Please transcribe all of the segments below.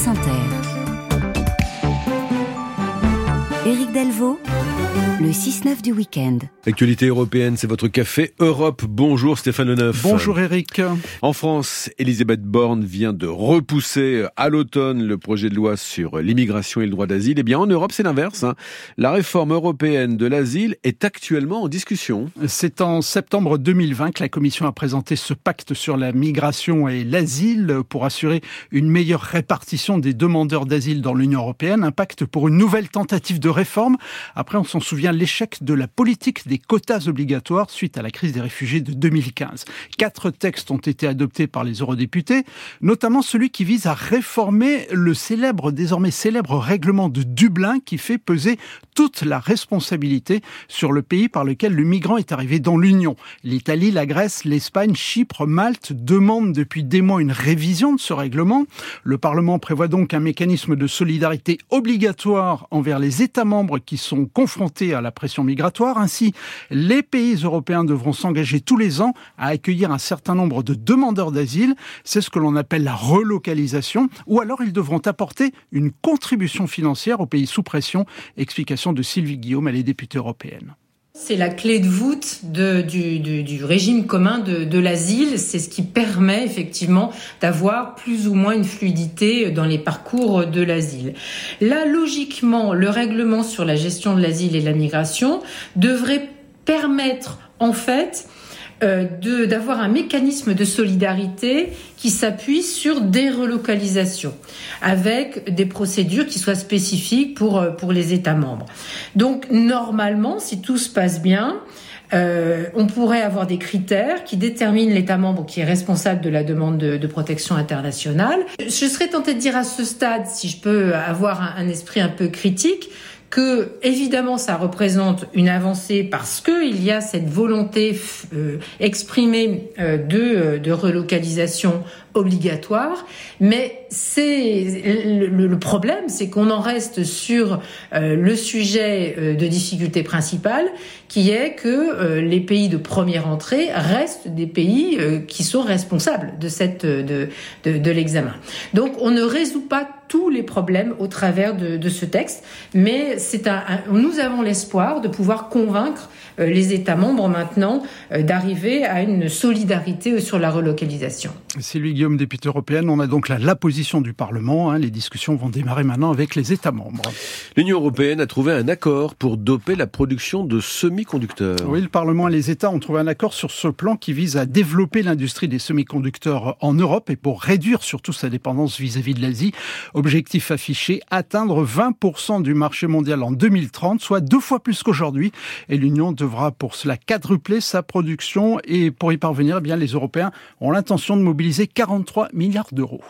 France Inter. Éric Delvaux le 6-9 du week-end. Actualité européenne, c'est votre café Europe. Bonjour Stéphane Leneuf. Bonjour Eric. En France, Elisabeth Borne vient de repousser à l'automne le projet de loi sur l'immigration et le droit d'asile. Eh bien, en Europe, c'est l'inverse. Hein. La réforme européenne de l'asile est actuellement en discussion. C'est en septembre 2020 que la Commission a présenté ce pacte sur la migration et l'asile pour assurer une meilleure répartition des demandeurs d'asile dans l'Union européenne. Un pacte pour une nouvelle tentative de réforme. Après, on s'en souvient l'échec de la politique des quotas obligatoires suite à la crise des réfugiés de 2015. Quatre textes ont été adoptés par les eurodéputés, notamment celui qui vise à réformer le célèbre, désormais célèbre règlement de Dublin qui fait peser toute la responsabilité sur le pays par lequel le migrant est arrivé dans l'Union. L'Italie, la Grèce, l'Espagne, Chypre, Malte demandent depuis des mois une révision de ce règlement. Le Parlement prévoit donc un mécanisme de solidarité obligatoire envers les États membres qui sont confrontés à la pression migratoire. Ainsi, les pays européens devront s'engager tous les ans à accueillir un certain nombre de demandeurs d'asile. C'est ce que l'on appelle la relocalisation. Ou alors ils devront apporter une contribution financière aux pays sous pression. Explication de Sylvie Guillaume, elle est députée européenne. C'est la clé de voûte du, régime commun de, l'asile. C'est ce qui permet effectivement d'avoir plus ou moins une fluidité dans les parcours de l'asile. Là, logiquement, le règlement sur la gestion de l'asile et la migration devrait permettre en fait euh, d'avoir un mécanisme de solidarité qui s'appuie sur des relocalisations avec des procédures qui soient spécifiques pour, euh, pour les États membres. Donc normalement, si tout se passe bien, euh, on pourrait avoir des critères qui déterminent l'État membre qui est responsable de la demande de, protection internationale. Je serais tentée de dire à ce stade, si je peux avoir un esprit un peu critique, que évidemment ça représente une avancée parce que il y a cette volonté euh, exprimée euh, de, euh, de relocalisation obligatoire, mais c'est le, problème, c'est qu'on en reste sur le sujet de difficulté principale, qui est que les pays de première entrée restent des pays qui sont responsables de cette de, de l'examen. Donc on ne résout pas tous les problèmes au travers de, de ce texte, mais c'est un, nous avons l'espoir de pouvoir convaincre euh, les États membres maintenant euh, d'arriver à une solidarité sur la relocalisation. C'est lui Guillaume, député européenne. On a donc la, la position du Parlement. Hein. Les discussions vont démarrer maintenant avec les États membres. L'Union européenne a trouvé un accord pour doper la production de semi-conducteurs. Oui, le Parlement et les États ont trouvé un accord sur ce plan qui vise à développer l'industrie des semi-conducteurs en Europe et pour réduire surtout sa dépendance vis-à-vis -vis de l'Asie. Objectif affiché, atteindre 20% du marché mondial en 2030, soit deux fois plus qu'aujourd'hui. Et l'Union devra pour cela quadrupler sa production et pour y parvenir, eh bien, les Européens ont l'intention de mobiliser 43 milliards d'euros.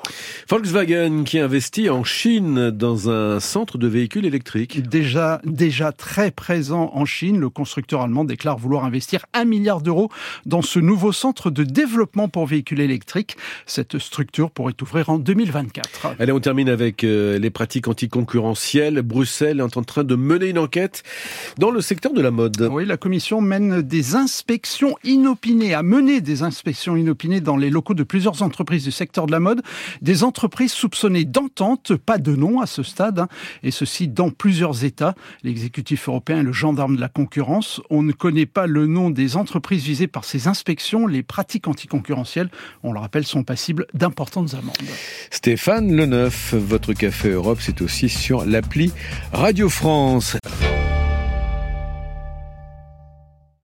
Volkswagen qui investit en Chine dans un centre de véhicules électriques. Déjà, déjà très présent en Chine, le constructeur allemand déclare vouloir investir un milliard d'euros dans ce nouveau centre de développement pour véhicules électriques. Cette structure pourrait ouvrir en 2024. Allez, on termine avec euh, les pratiques anticoncurrentielles. Bruxelles est en train de mener une enquête dans le secteur de la mode. Oui, la commission mène des inspections inopinées, a mené des inspections inopinées dans les locaux de plusieurs entreprises du secteur de la mode, des entreprises soupçonnées d'entente, pas de nom à ce stade, hein, et ceci dans plusieurs États. L'exécutif européen est le gendarme de la concurrence. On ne connaît pas le nom des entreprises visées par ces inspections. Les pratiques anticoncurrentielles, on le rappelle, sont passibles d'importantes amendes. Stéphane Leneuf, votre café Europe, c'est aussi sur l'appli Radio France.